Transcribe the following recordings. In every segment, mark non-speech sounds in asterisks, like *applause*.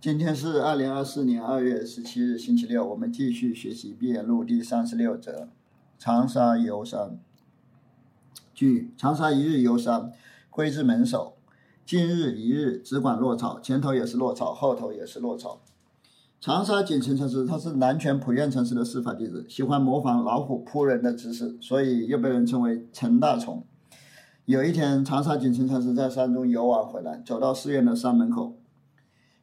今天是二零二四年二月十七日，星期六。我们继续学习《毕业录》第三十六则：长沙游山。据长沙一日游山，挥之门首。今日一日，只管落草，前头也是落草，后头也是落草。长沙锦城城市，它是南拳普愿城市的司法弟子，喜欢模仿老虎扑人的姿势，所以又被人称为陈大虫。有一天，长沙锦城城市在山中游玩回来，走到寺院的山门口。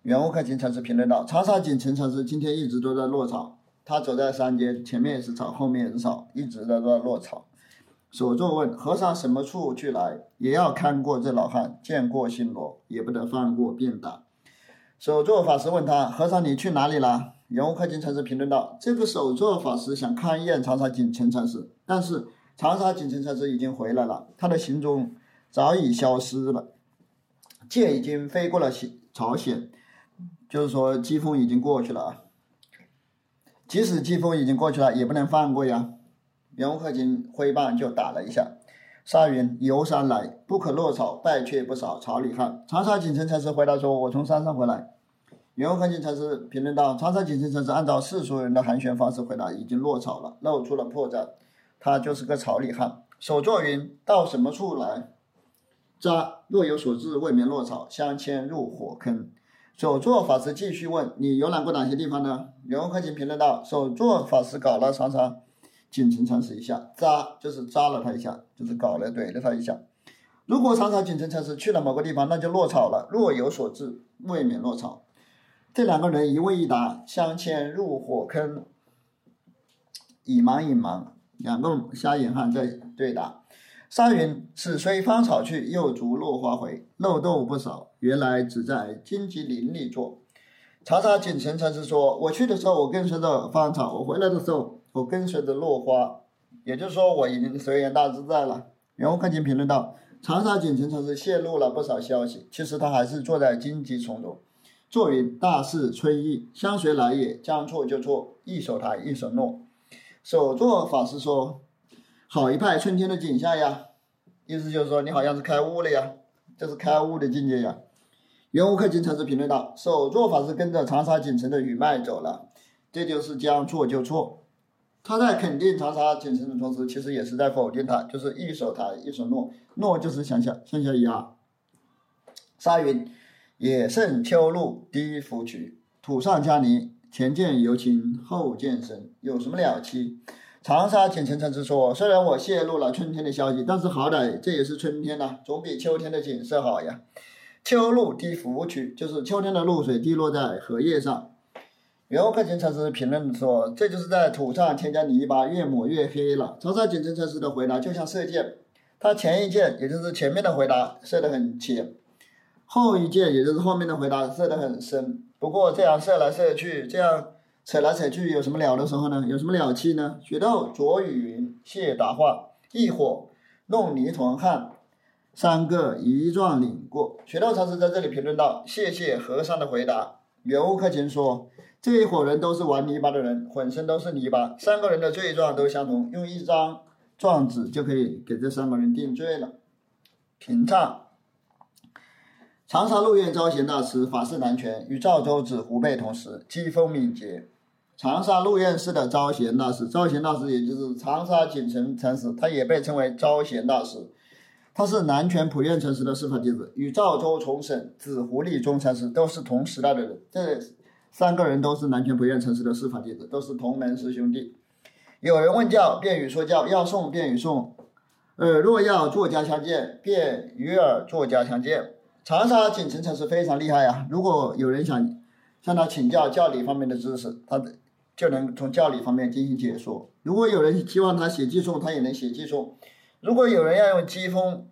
原物客经城市评论道：“长沙锦城城市今天一直都在落草，他走在山间，前面也是草，后面也是草，一直在在落草。”首座问和尚：“什么处去来？也要看过这老汉，见过新罗，也不得放过便打。”首座法师问他：“和尚，你去哪里了？”原物客经城市评论道：“这个首座法师想勘验长沙锦城城市，但是长沙锦城城市已经回来了，他的行踪早已消失了，剑已经飞过了朝鲜。”就是说，季风已经过去了啊。即使季风已经过去了，也不能放过呀。袁无克金挥棒就打了一下。沙云游山来，不可落草，败却不少草里汉。长沙锦城禅师回答说：“我从山上回来。”袁无克金禅师评论道：“长沙锦城禅师按照世俗人的寒暄方式回答，已经落草了，露出了破绽，他就是个草里汉。”首座云到什么处来？扎若有所至，未免落草，相牵入火坑。首座法师继续问：“你游览过哪些地方呢？”刘克勤评论道：“首座法师搞了长沙锦城禅师一下，扎就是扎了他一下，就是搞了怼了他一下。如果长沙锦城禅师去了某个地方，那就落草了。若有所至，未免落草。这两个人一问一答，相牵入火坑，以盲隐盲，两个瞎眼汉在对答。沙云：“此虽芳草去，又逐落花回，漏洞不少。原来只在荆棘林里坐。”长沙锦城禅师说：“我去的时候，我跟随着芳草；我回来的时候，我跟随着落花。也就是说，我已经随缘大自在了。”然后看见评论道：“长沙锦城禅师泄露了不少消息，其实他还是坐在荆棘丛中。坐云大势春意，相随来也，将错就错，一手抬，一手落。”首座法师说。好一派春天的景象呀，意思就是说你好像是开悟了呀，这是开悟的境界呀。圆悟克经常是评论道：首座法师跟着长沙锦城的雨脉走了，这就是将错就错。他在肯定长沙锦城的同时，其实也是在否定他，就是一手抬一手落，落就是向下向下压。沙云野胜秋露低芙蕖，土上加泥，前见尤情，后见深，有什么了期？长沙锦城禅师说：“虽然我泄露了春天的消息，但是好歹这也是春天呐，总比秋天的景色好呀。秋露滴芙蕖，就是秋天的露水滴落在荷叶上。”袁克勤禅师评论说：“这就是在土上添加泥巴，越抹越黑了。”长沙锦城禅师的回答就像射箭，他前一箭也就是前面的回答射得很浅，后一箭也就是后面的回答射得很深。不过这样射来射去，这样。扯来扯去有什么了的时候呢？有什么了气呢？雪豆浊雨云，谢答话，一火弄泥团汉，三个一状领过。雪豆禅师在这里评论道：“谢谢和尚的回答。”原物客卿说：“这一伙人都是玩泥巴的人，浑身都是泥巴，三个人的罪状都相同，用一张状纸就可以给这三个人定罪了。”平唱。长沙鹿苑招贤大师法事南拳，与赵州子胡贝同时，机锋敏捷。长沙陆院寺的招贤大师，招贤大师也就是长沙锦城禅师，他也被称为招贤大师。他是南拳普愿禅师的师法弟子，与赵州重审紫狐狸中禅师都是同时代的人。这三个人都是南拳普愿禅师的师法弟子，都是同门师兄弟。有人问教，便与说教；要送，便与送。呃，若要作家相见，便与尔作家相见。长沙锦城禅师非常厉害呀！如果有人想向他请教教理方面的知识，他的。就能从教理方面进行解说。如果有人希望他写技术，他也能写技术；如果有人要用机锋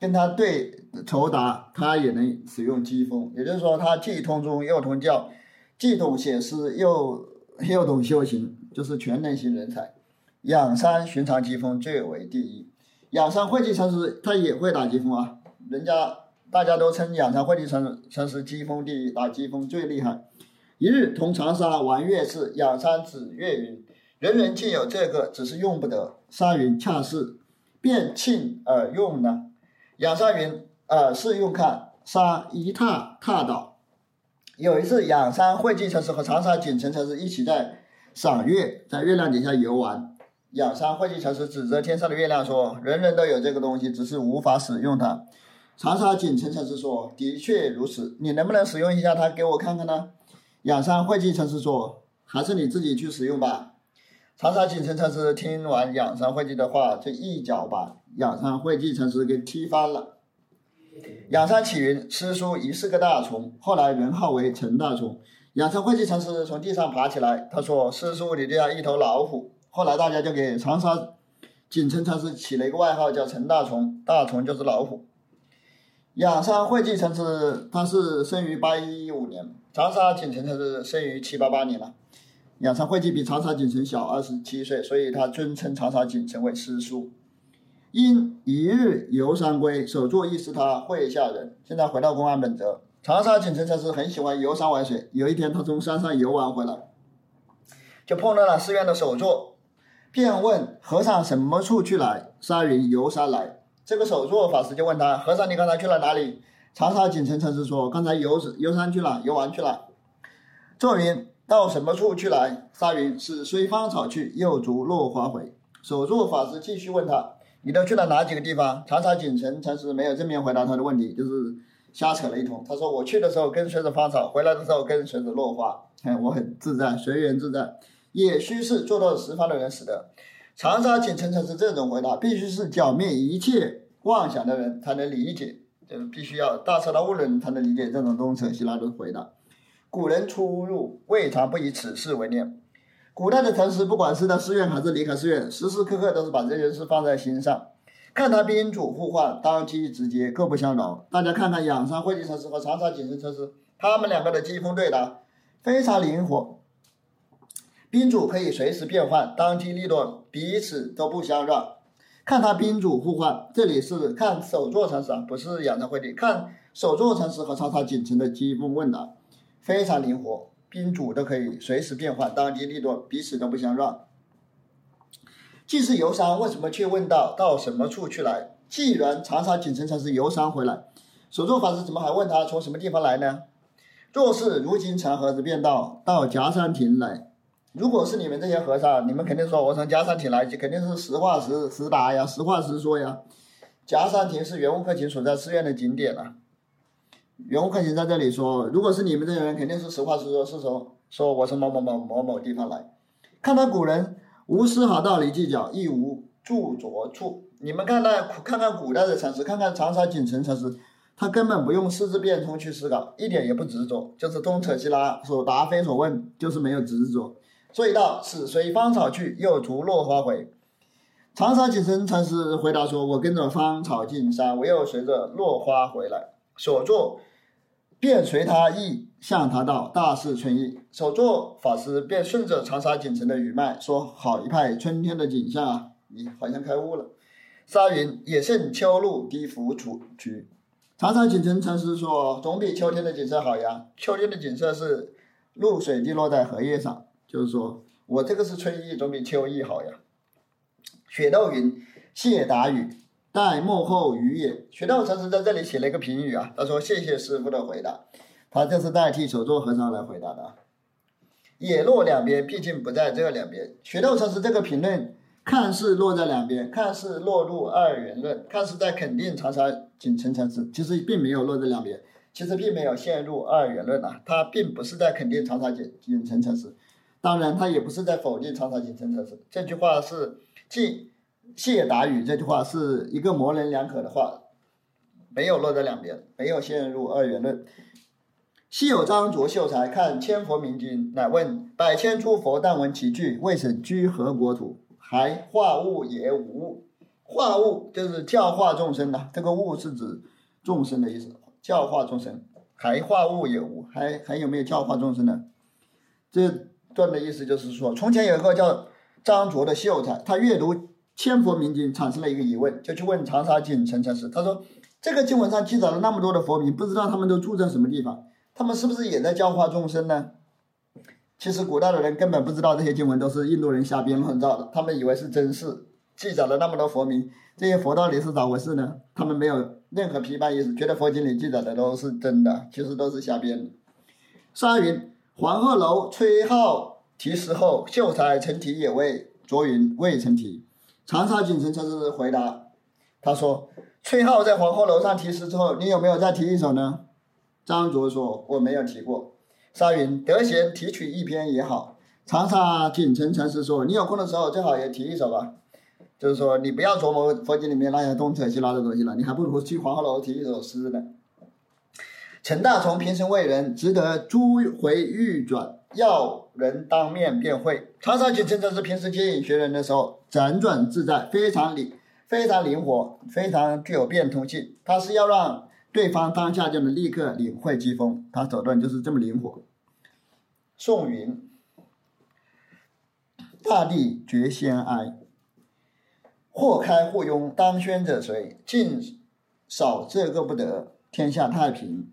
跟他对酬答，他也能使用机锋。也就是说，他既通中又通教，既懂写诗又又懂修行，就是全能型人才。养山寻常机锋最为第一。养山会稽禅师他也会打机锋啊，人家大家都称养山会稽禅禅师机锋第一，打机锋最厉害。一日同长沙玩乐事，仰山指月云：“人人尽有这个，只是用不得。”沙云：“恰是，便庆而用呢。”仰山云：“呃，试用看。”沙一踏踏倒，有一次，仰山慧寂禅师和长沙景澄禅师一起在赏月，在月亮底下游玩。仰山慧寂禅师指着天上的月亮说：“人人都有这个东西，只是无法使用它。”长沙景澄禅师说：“的确如此，你能不能使用一下它给我看看呢？”养山慧寂禅师说：“还是你自己去使用吧。”长沙锦城禅师听完养山会计的话，就一脚把养山慧寂禅师给踢翻了。仰山启云，师叔疑是个大虫，后来人号为陈大虫。养山慧寂禅师从地上爬起来，他说：“师叔，你这样一头老虎。”后来大家就给长沙锦城禅师起了一个外号，叫陈大虫，大虫就是老虎。仰山慧寂禅师他是生于八一五年，长沙景澄禅师生于七八八年了。仰山慧寂比长沙景澄小二十七岁，所以他尊称长沙景澄为师叔。因一日游山归，首座亦是他会下人。现在回到公安本泽，长沙景澄禅师很喜欢游山玩水。有一天，他从山上游玩回来，就碰到了寺院的首座，便问和尚什么处去来。沙云游山来。这个首座法师就问他：和尚，你刚才去了哪里？长沙景城禅师说：刚才游游山去了，游玩去了。座云到什么处去来？沙云是随芳草去，又逐落花回。守住法师继续问他。你都去了哪几个地方？长沙景城禅师没有正面回答他的问题，就是瞎扯了一通。他说：“我去的时候跟随着芳草，回来的时候跟随着落花，哎，我很自在，随缘自在。也须是做到十方的人使得。”长沙景城禅师这种回答，必须是剿灭一切妄想的人才能理解，就是必须要大彻大悟的人才能理解这种东扯西拉的回答。古人出入未尝不以此事为念。古代的禅师，不管是在寺院还是离开寺院，时时刻刻都是把这件事放在心上。看他宾主互换，当机直接，各不相扰。大家看看仰山慧寂禅师和长沙景深禅师，他们两个的机锋对答非常灵活。宾主可以随时变换，当机立断，彼此都不相让。看他宾主互换，这里是看首座禅师啊，不是仰山慧寂，看首座禅师和长沙景深的机锋问答非常灵活。宾主都可以随时变换，当机立断，彼此都不相让。既是游山，为什么却问到到什么处去来？既然长沙景城才是游山回来，首座法师怎么还问他从什么地方来呢？若是如今长河子便道到夹山亭来。如果是你们这些和尚，你们肯定说我从夹山亭来，就肯定是实话实实答呀，实话实说呀。夹山亭是圆悟克勤所在寺院的景点啊。袁悟克勤在这里说：“如果是你们这些人，肯定是实话实说，是说说我从某某某某某地方来。看到古人无丝毫道理计较，亦无著着处。你们看那看看古代的禅师，看看长沙景城禅师，他根本不用四字变通去思考，一点也不执着，就是东扯西拉，所答非所问，就是没有执着。所以到此随芳草去，又逐落花回。长沙景澄禅师回答说：我跟着芳草进山，我又随着落花回来。”所作便随他意，向他道：“大事春意。”所作法师便顺着长沙景城的语脉说：“好一派春天的景象啊！”你好像开悟了。沙云也胜秋露低伏处菊。长沙景城禅师说：“总比秋天的景色好呀。秋天的景色是露水滴落在荷叶上，就是说我这个是春意，总比秋意好呀。”雪窦云：“谢达雨。”待幕后语也，雪道禅师在这里写了一个评语啊，他说：“谢谢师傅的回答。”他这是代替首座和尚来回答的。也落两边，毕竟不在这两边。雪道禅师这个评论看似落在两边，看似落入二元论，看似在肯定长沙景澄禅师，其实并没有落在两边，其实并没有陷入二元论啊。他并不是在肯定长沙景景澄禅师，当然他也不是在否定长沙景澄禅师。这句话是既。谢达语这句话是一个模棱两可的话，没有落在两边，没有陷入二元论。昔有张卓秀才看千佛明经，乃问百千诸佛但闻其句，未审居何国土？还化物也无物化物就是教化众生的，这个物是指众生的意思，教化众生。还化物也无，还还有没有教化众生呢？这段的意思就是说，从前有一个叫张卓的秀才，他阅读。千佛明经产生了一个疑问，就去问长沙景城禅师。他说：“这个经文上记载了那么多的佛名，不知道他们都住在什么地方？他们是不是也在教化众生呢？”其实古代的人根本不知道这些经文都是印度人瞎编乱造的，他们以为是真事，记载了那么多佛名，这些佛到底是咋回事呢？他们没有任何批判意识，觉得佛经里记载的都是真的，其实都是瞎编的。沙云：黄鹤楼崔颢题诗后，秀才曾题也未。卓云：未曾题。长沙锦城禅师回答，他说：崔颢在黄鹤楼上题诗之后，你有没有再题一首呢？张卓说：我没有题过。沙云：得闲提取一篇也好。长沙锦城禅师说：你有空的时候最好也题一首吧。就是说，你不要琢磨佛经里面那些东扯西拉的东西了，你还不如去黄鹤楼题一首诗呢。陈大从平生为人，值得诸回欲转，要人当面便会。长沙锦城禅师平时接引学人的时候，辗转自在，非常灵，非常灵活，非常具有变通性。他是要让对方当下就能立刻领会机锋，他手段就是这么灵活。宋云：大地绝先哀。或开或拥，当宣者谁？尽少这个不得，天下太平。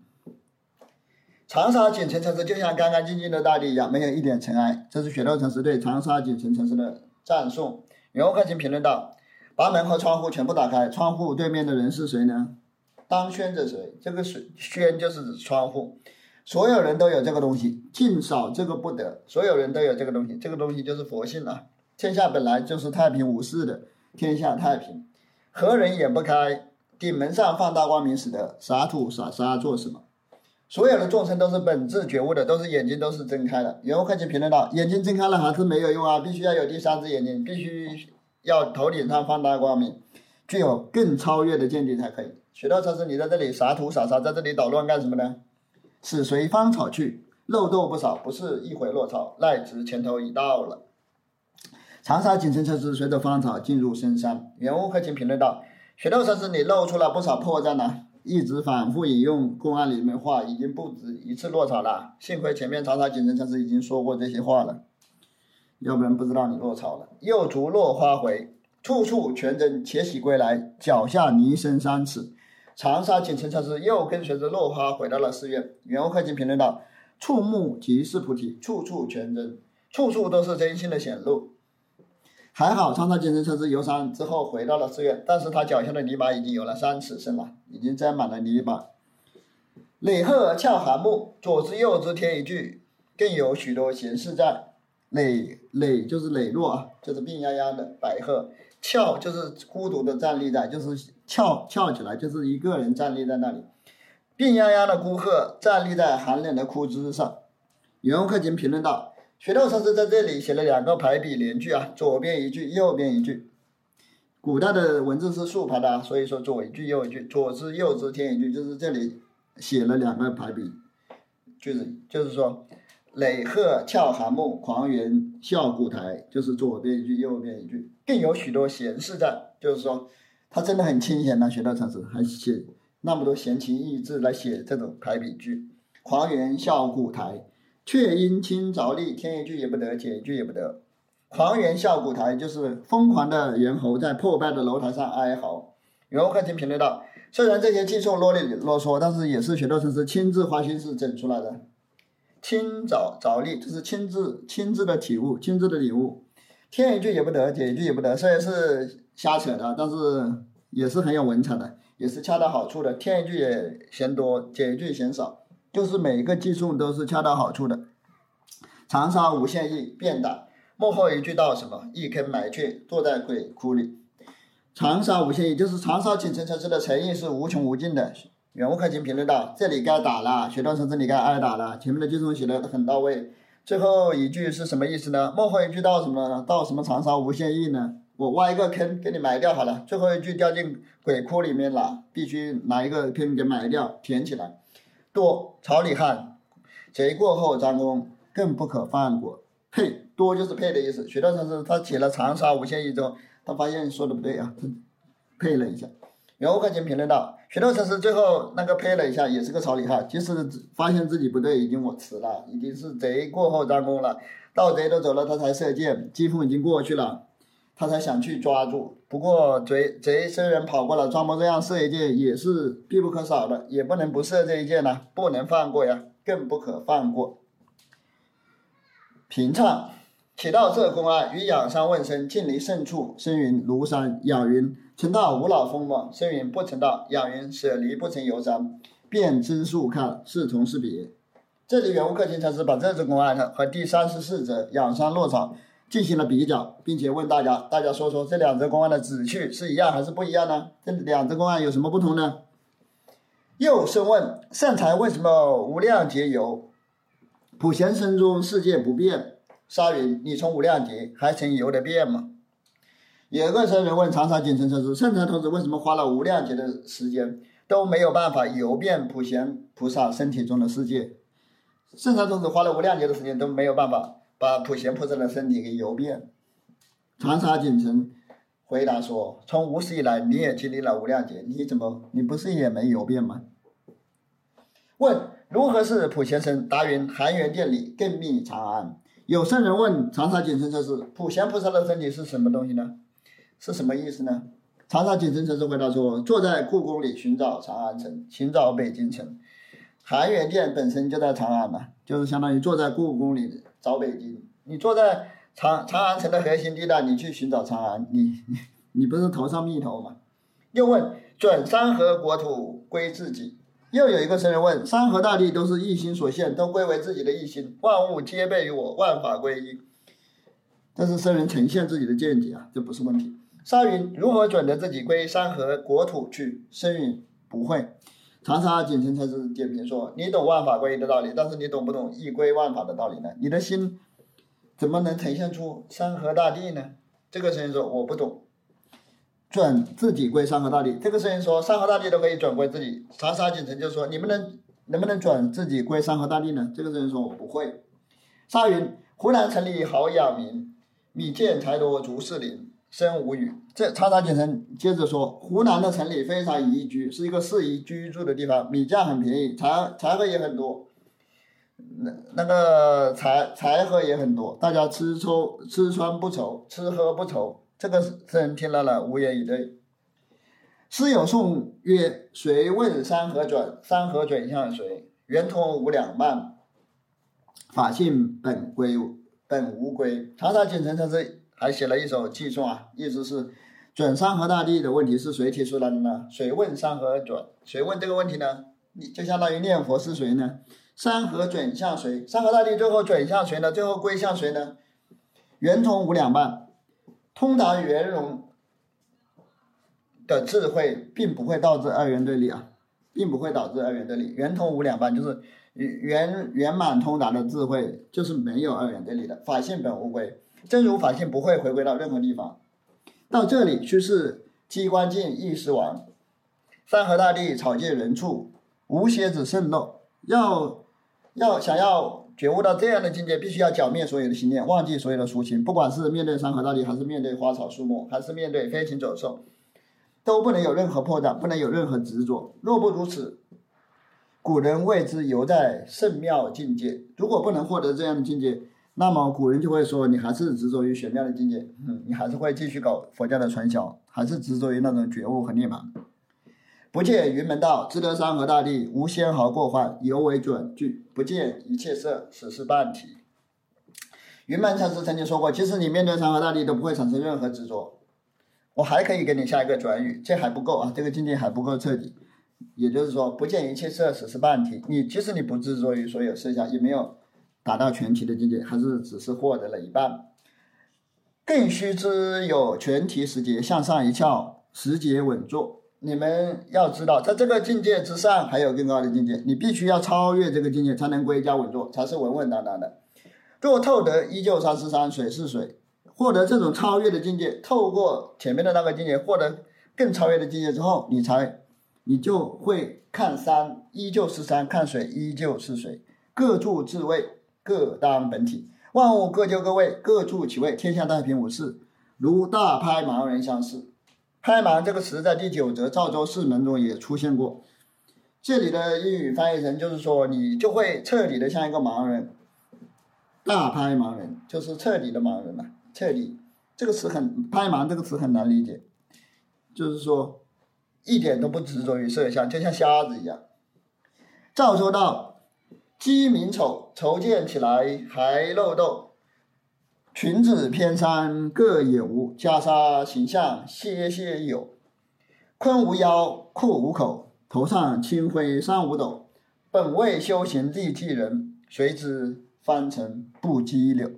长沙锦城城市就像干干净净的大地一样，没有一点尘埃。这是雪窦城市对长沙锦城城市的赞颂。袁克勤评论道：“把门和窗户全部打开，窗户对面的人是谁呢？当宣者谁？这个是宣，就是指窗户。所有人都有这个东西，尽少这个不得。所有人都有这个东西，这个东西就是佛性啊。天下本来就是太平无事的。”天下太平，何人眼不开？顶门上放大光明使得，洒土洒沙做什么？所有的众生都是本质觉悟的，都是眼睛都是睁开的。袁克勤评论道：眼睛睁开了还是没有用啊，必须要有第三只眼睛，必须要头顶上放大光明，具有更超越的见地才可以。许多禅师，你在这里洒土洒沙，在这里捣乱干什么呢？此随芳草去，漏斗不少，不是一回落草，赖直前头已到了。长沙锦城禅师随着芳草进入深山。圆悟克勤评论道：“雪窦禅师，你露出了不少破绽呢，一直反复引用公案里面话，已经不止一次落草了。幸亏前面长沙锦城禅师已经说过这些话了，要不然不知道你落草了。又逐落花回，处处全真，且喜归来，脚下泥深三尺。长沙锦城禅师又跟随着落花回到了寺院。袁悟克勤评论道：触目即是菩提，处处全真，处处都是真心的显露。”还好，长沙锦城禅师游山之后回到了寺院，但是他脚下的泥巴已经有了三尺深了，已经沾满了泥巴。累鹤翘寒木，左知右知天一句，更有许多闲事在。磊磊就是磊落啊，就是病殃殃的白鹤；翘就是孤独的站立在，就是翘翘起来，就是一个人站立在那里。病殃殃的孤鹤站立在寒冷的枯枝上。袁克勤评论道。雪窦禅师在这里写了两个排比连句啊，左边一句，右边一句。古代的文字是竖排的，啊所以说左一句右一句，左之右之天一句，就是这里写了两个排比句子，就是说，磊鹤翘寒木，狂猿啸古台，就是左边一句，右边一句，更有许多闲事在，就是说，他真的很清闲呐，雪窦禅师还写那么多闲情逸致来写这种排比句，狂猿啸古台。却因亲着力，添一句也不得，减一句也不得。狂猿啸古台，就是疯狂的猿猴在破败的楼台上哀嚎。袁克勤评论道：虽然这些技术啰里啰嗦，但是也是雪窦禅师亲自花心思整出来的。轻着着力，就是亲自亲自的体悟，亲自的领悟。添一句也不得，减一句也不得，虽然是瞎扯的，但是也是很有文采的，也是恰到好处的。添一句也嫌多，减一句嫌少。就是每一个计数都是恰到好处的。长沙无限意，变大幕后一句道什么？一坑埋去，坐在鬼窟里。长沙无限意，就是长沙锦城城市的诚意是无穷无尽的。袁悟克勤评论道：这里该打了，雪窦城这里该挨打了。前面的计数写的很到位。最后一句是什么意思呢？幕后一句道什么呢？道什么长沙无限意呢？我挖一个坑给你埋掉好了。最后一句掉进鬼窟里面了，必须拿一个坑给埋掉，填起来。多朝里汉，贼过后张弓更不可放过。配多就是配的意思。许多禅师他写了长沙无限一周，他发现说的不对啊，*laughs* 配了一下。袁悟克勤评论道：许多禅师最后那个配了一下，也是个朝里汉。即使发现自己不对，已经我迟了，已经是贼过后张弓了。盗贼都走了，他才射箭，机锋已经过去了。他才想去抓住，不过贼贼虽然跑过了，装模作样射一箭也是必不可少的，也不能不射这一箭呐，不能放过呀，更不可放过。平唱，且道这公案与养山问声，近离胜处？声云庐山。养云曾到无老峰吗？声云不曾到。养云舍离不曾游山，便知树看，是同是别。这里远无克勤才是把这只公案和第三十四则养山落草进行了比较，并且问大家，大家说说这两则公案的旨趣是一样还是不一样呢？这两则公案有什么不同呢？又深问：善财为什么无量劫有？普贤生中世界不变。沙云：你从无量劫还曾游的变吗？有个僧人问长沙锦城禅师：圣禅童子为什么花了无量劫的时间都没有办法游遍普贤菩萨身体中的世界？圣禅童子花了无量劫的时间都没有办法把普贤菩萨的身体给游遍。长沙锦城回答说：从无始以来，你也经历了无量劫，你怎么你不是也没游遍吗？问如何是普贤身？答云：含元殿里更密长安。有圣人问长沙锦城禅师：普贤菩萨的身体是什么东西呢？是什么意思呢？长沙锦城禅师回答说：“坐在故宫里寻找长安城，寻找北京城。含元殿本身就在长安嘛，就是相当于坐在故宫里找北京。你坐在长长安城的核心地带，你去寻找长安，你你 *laughs* 你不是头上蜜头吗？”又问：“准山河国土归自己？”又有一个僧人问：“山河大地都是一心所现，都归为自己的一心，万物皆备于我，万法归一。”这是僧人呈现自己的见解啊，这不是问题。沙云如何准得自己归山河国土去？僧云不会。长沙锦城才是点评说：“你懂万法归一的道理，但是你懂不懂一归万法的道理呢？你的心怎么能呈现出山河大地呢？”这个声音说：“我不懂。”准自己归山河大地。这个声音说：“山河大地都可以转归自己。”长沙锦城就说：“你们能能不能转自己归山河大地呢？”这个声音说：“我不会。”沙云湖南城里好养民，米贱财多足适林。生无语。这长沙锦城接着说，湖南的城里非常宜居，是一个适宜居住的地方，米价很便宜，财财货也很多，那那个财财货也很多，大家吃抽吃穿不愁，吃喝不愁。这个僧人听了了，无言以对。诗有颂曰：“谁问山河转？山河转向谁？圆通无两半，法性本归本无归。”长沙锦城禅师。还写了一首寄颂啊，意思是转山河大地的问题是谁提出来的呢？谁问山河转？谁问这个问题呢？你就相当于念佛是谁呢？山河转向谁？山河大地最后转向谁呢？最后归向谁呢？圆通无两半，通达圆融的智慧，并不会导致二元对立啊，并不会导致二元对立。圆通无两半就是圆圆满通达的智慧，就是没有二元对立的。法性本无归。真如法性不会回归到任何地方，到这里须是机关尽意识亡，山河大地草芥人畜无邪子渗漏。要要想要觉悟到这样的境界，必须要剿灭所有的心念，忘记所有的俗情。不管是面对山河大地，还是面对花草树木，还是面对飞禽走兽，都不能有任何破绽，不能有任何执着。若不如此，古人谓之犹在圣妙境界。如果不能获得这样的境界，那么古人就会说，你还是执着于玄妙的境界，嗯，你还是会继续搞佛教的传销，还是执着于那种觉悟和涅槃。不见云门道，只得山河大地无纤毫过患，犹为准句。不见一切色，此是半体。云门禅师曾经说过，即使你面对山河大地都不会产生任何执着。我还可以给你下一个转语，这还不够啊，这个境界还不够彻底。也就是说，不见一切色，此是半体。你即使你不执着于所有色相，也没有。达到全体的境界，还是只是获得了一半。更须知有全体时节，向上一翘，时节稳坐。你们要知道，在这个境界之上，还有更高的境界。你必须要超越这个境界，才能归家稳坐，才是稳稳当当的。若透得依旧山是山，水是水，获得这种超越的境界，透过前面的那个境界，获得更超越的境界之后，你才，你就会看山依旧是山，看水依旧是水，各住自位。各当本体，万物各就各位，各处其位，天下太平无事，如大拍盲人相似。拍盲这个词在第九则赵州四门中也出现过。这里的英语翻译成就是说，你就会彻底的像一个盲人。大拍盲人就是彻底的盲人了，彻底这个词很拍盲这个词很难理解，就是说一点都不执着于色相，就像瞎子一样。赵州道。鸡鸣丑，筹建起来还漏斗。裙子偏衫各也无，袈裟形象些些有。困无腰，裤无口，头上青灰三五斗。本为修行地替人，谁知翻成不羁柳。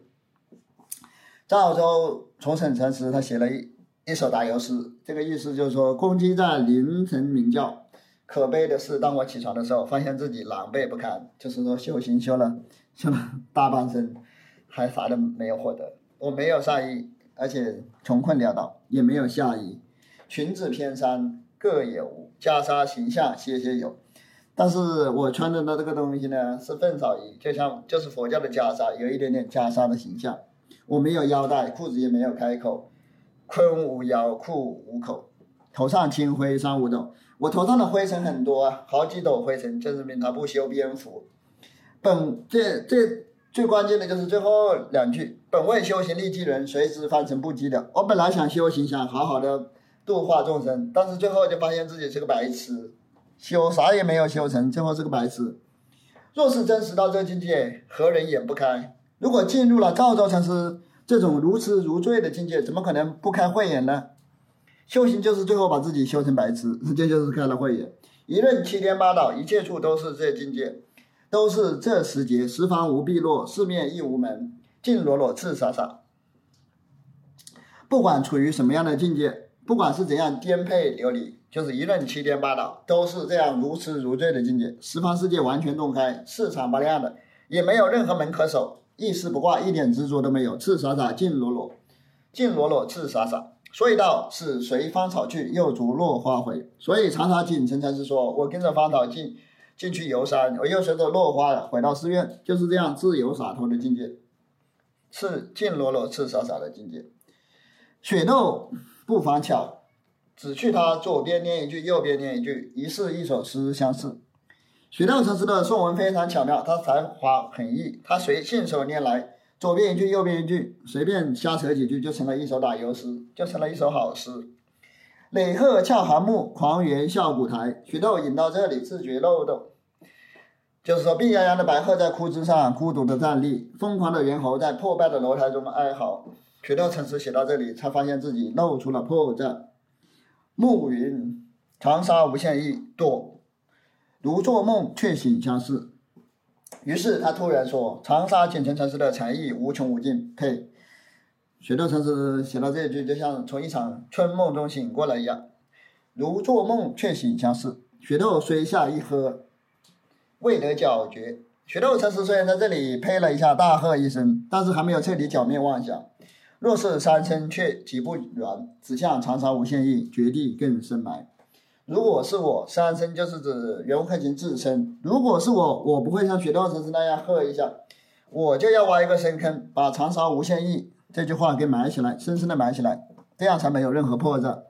赵州重省城时，他写了一一首打油诗，这个意思就是说，公鸡在凌晨鸣叫，可悲的是，当我起床的时候，发现自己狼狈不堪，就是说修行修了修了大半生，还啥都没有获得。我没有上衣，而且穷困潦倒，也没有下衣，裙子偏衫各有无，袈裟形象些些有。但是我穿的的这个东西呢，是粪扫衣，就像就是佛教的袈裟，有一点点袈裟的形象。我没有腰带，裤子也没有开口，坤无腰，裤无口，头上青灰三五斗。我头上的灰尘很多啊，好几斗灰尘，证明他不修边幅。本这这最关键的就是最后两句：本为修行利济人，谁知翻成不羁的。我本来想修行，想好好的度化众生，但是最后就发现自己是个白痴，修啥也没有修成，最后是个白痴。若是真实到这境界，何人眼不开？如果进入了赵州禅师这种如痴如醉的境界，怎么可能不开慧眼呢？修行就是最后把自己修成白痴，*laughs* 这就是开了慧眼。一论七天八倒，一切处都是这境界，都是这时节，十方无碧落，四面亦无门，尽裸裸，赤洒洒。不管处于什么样的境界，不管是怎样颠沛流离，就是一论七天八倒，都是这样如痴如醉的境界。十方世界完全洞开，四场八亮的，也没有任何门可守。一丝不挂，一点执着都没有，赤洒洒，尽裸裸，尽裸裸，赤洒洒。所以道是随芳草去，又逐落花回。所以长沙景城禅师说：“我跟着芳草进进去游山，我又随着落花回到寺院，就是这样自由洒脱的境界，赤净裸裸，赤洒洒的境界。雪豆不妨巧，只去他左边念一句，右边念一句，一是一首诗相似。”雪道禅师的宋文非常巧妙，他才华横溢，他随信手拈来，左边一句，右边一句，随便瞎扯几句，就成了一首打油诗，就成了一首好诗。磊鹤翘寒木，狂猿啸古台。徐豆引到这里，自觉漏洞，就是说，病殃殃的白鹤在枯枝上孤独的站立，疯狂的猿猴在破败的楼台中哀嚎。雪道禅师写到这里，才发现自己露出了破绽。暮云长沙无限意，多。如做梦，却醒相似。于是他突然说：“长沙锦城禅师的才艺无穷无尽。”呸！雪豆禅师写到这一句，就像从一场春梦中醒过来一样。如做梦，却醒相似。雪豆虽下一喝，未得搅觉。雪豆禅师虽然在这里呸了一下，大喝一声，但是还没有彻底剿灭妄想。若是三生，却几不远，只向长沙无限意，绝地更深埋。如果是我，三生就是指袁克勤自身。如果是我，我不会像许道老师那样喝一下，我就要挖一个深坑，把长沙无限亿这句话给埋起来，深深的埋起来，这样才没有任何破绽。